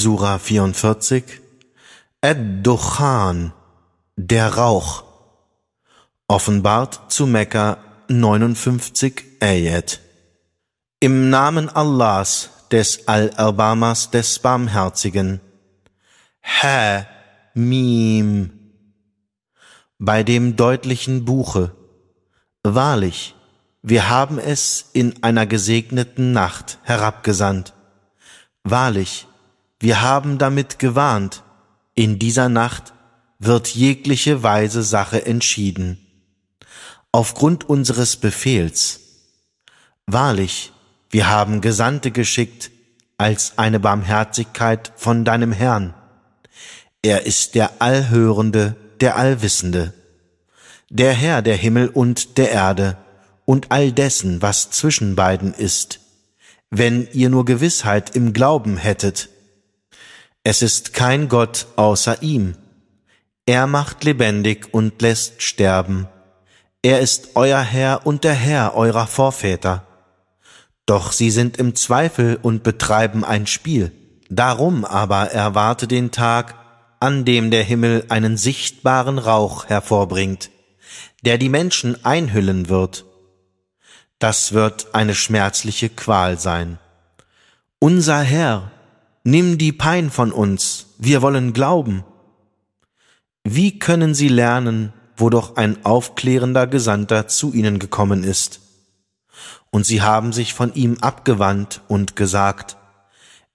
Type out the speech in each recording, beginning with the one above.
Sura 44 Ad-Dukhan, der Rauch. Offenbart zu Mekka 59 Ayat. Im Namen Allahs, des Allerbarmers, des Barmherzigen. Ha, Mim. Bei dem deutlichen Buche. Wahrlich, wir haben es in einer gesegneten Nacht herabgesandt. Wahrlich, wir haben damit gewarnt, in dieser Nacht wird jegliche weise Sache entschieden. Aufgrund unseres Befehls. Wahrlich, wir haben Gesandte geschickt als eine Barmherzigkeit von deinem Herrn. Er ist der Allhörende, der Allwissende, der Herr der Himmel und der Erde und all dessen, was zwischen beiden ist, wenn ihr nur Gewissheit im Glauben hättet. Es ist kein Gott außer ihm. Er macht lebendig und lässt sterben. Er ist euer Herr und der Herr eurer Vorväter. Doch sie sind im Zweifel und betreiben ein Spiel. Darum aber erwarte den Tag, an dem der Himmel einen sichtbaren Rauch hervorbringt, der die Menschen einhüllen wird das wird eine schmerzliche Qual sein. Unser Herr, nimm die Pein von uns, wir wollen glauben. Wie können sie lernen, wo doch ein aufklärender Gesandter zu ihnen gekommen ist? Und sie haben sich von ihm abgewandt und gesagt,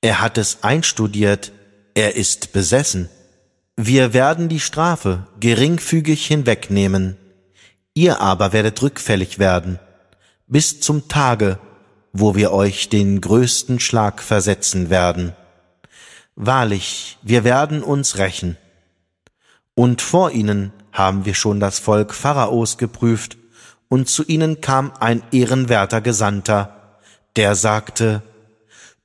er hat es einstudiert, er ist besessen. Wir werden die Strafe geringfügig hinwegnehmen, ihr aber werdet rückfällig werden bis zum Tage, wo wir euch den größten Schlag versetzen werden. Wahrlich, wir werden uns rächen. Und vor ihnen haben wir schon das Volk Pharaos geprüft, und zu ihnen kam ein ehrenwerter Gesandter, der sagte,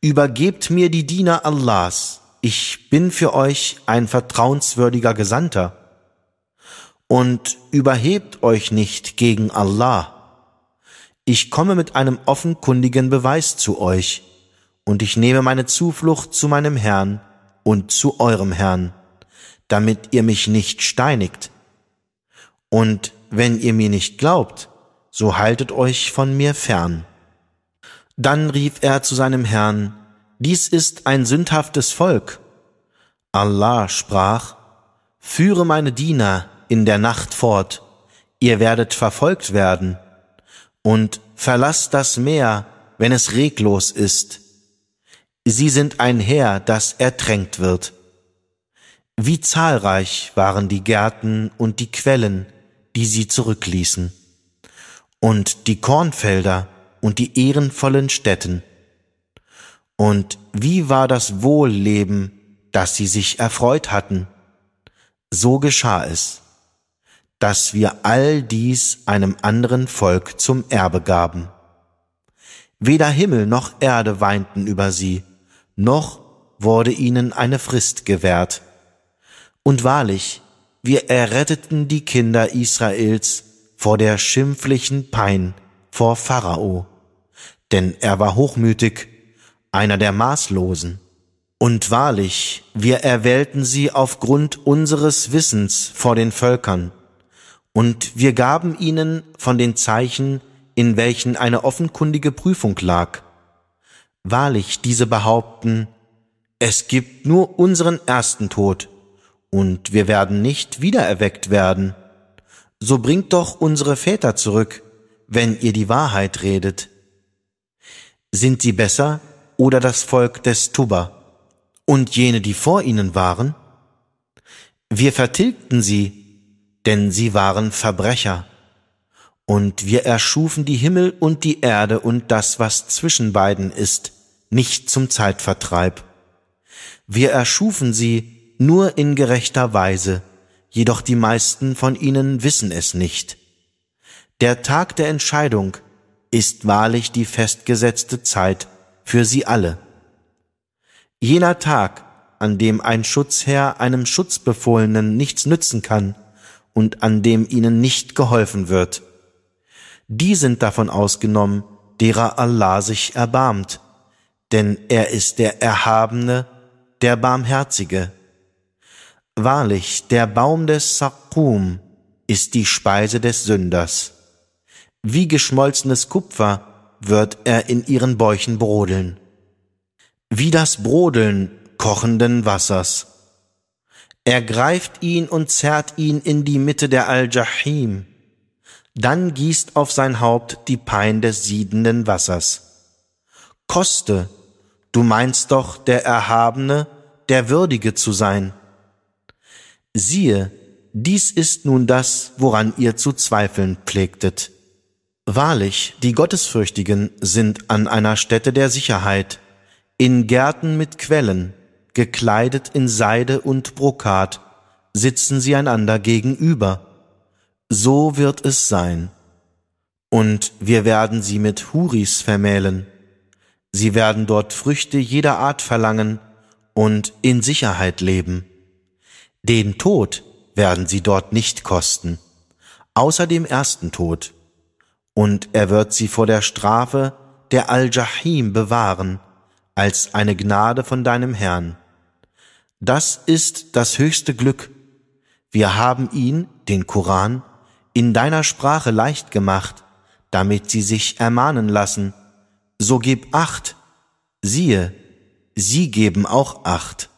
Übergebt mir die Diener Allahs, ich bin für euch ein vertrauenswürdiger Gesandter. Und überhebt euch nicht gegen Allah ich komme mit einem offenkundigen Beweis zu euch, und ich nehme meine Zuflucht zu meinem Herrn und zu eurem Herrn, damit ihr mich nicht steinigt. Und wenn ihr mir nicht glaubt, so haltet euch von mir fern. Dann rief er zu seinem Herrn, dies ist ein sündhaftes Volk. Allah sprach, führe meine Diener in der Nacht fort, ihr werdet verfolgt werden und verlass das Meer, wenn es reglos ist. Sie sind ein Heer, das ertränkt wird. Wie zahlreich waren die Gärten und die Quellen, die sie zurückließen, und die Kornfelder und die ehrenvollen Städten. Und wie war das Wohlleben, das sie sich erfreut hatten? So geschah es dass wir all dies einem anderen Volk zum Erbe gaben. Weder Himmel noch Erde weinten über sie, noch wurde ihnen eine Frist gewährt. Und wahrlich, wir erretteten die Kinder Israels vor der schimpflichen Pein vor Pharao, denn er war hochmütig, einer der Maßlosen. Und wahrlich, wir erwählten sie aufgrund unseres Wissens vor den Völkern, und wir gaben ihnen von den Zeichen, in welchen eine offenkundige Prüfung lag. Wahrlich, diese behaupten, es gibt nur unseren ersten Tod, und wir werden nicht wiedererweckt werden. So bringt doch unsere Väter zurück, wenn ihr die Wahrheit redet. Sind sie besser oder das Volk des Tuba und jene, die vor ihnen waren? Wir vertilgten sie denn sie waren Verbrecher. Und wir erschufen die Himmel und die Erde und das, was zwischen beiden ist, nicht zum Zeitvertreib. Wir erschufen sie nur in gerechter Weise, jedoch die meisten von ihnen wissen es nicht. Der Tag der Entscheidung ist wahrlich die festgesetzte Zeit für sie alle. Jener Tag, an dem ein Schutzherr einem Schutzbefohlenen nichts nützen kann, und an dem ihnen nicht geholfen wird. Die sind davon ausgenommen, derer Allah sich erbarmt, denn er ist der Erhabene, der Barmherzige. Wahrlich, der Baum des Sakum ist die Speise des Sünders. Wie geschmolzenes Kupfer wird er in ihren Bäuchen brodeln. Wie das Brodeln kochenden Wassers. Er greift ihn und zerrt ihn in die Mitte der Al-Jahim. Dann gießt auf sein Haupt die Pein des siedenden Wassers. Koste, du meinst doch, der Erhabene, der Würdige zu sein. Siehe, dies ist nun das, woran ihr zu zweifeln pflegtet. Wahrlich, die Gottesfürchtigen sind an einer Stätte der Sicherheit, in Gärten mit Quellen, gekleidet in Seide und Brokat, sitzen sie einander gegenüber. So wird es sein. Und wir werden sie mit Huris vermählen. Sie werden dort Früchte jeder Art verlangen und in Sicherheit leben. Den Tod werden sie dort nicht kosten, außer dem ersten Tod. Und er wird sie vor der Strafe der Al-Jahim bewahren, als eine Gnade von deinem Herrn. Das ist das höchste Glück. Wir haben ihn, den Koran, in deiner Sprache leicht gemacht, damit sie sich ermahnen lassen. So gib acht. Siehe, sie geben auch acht.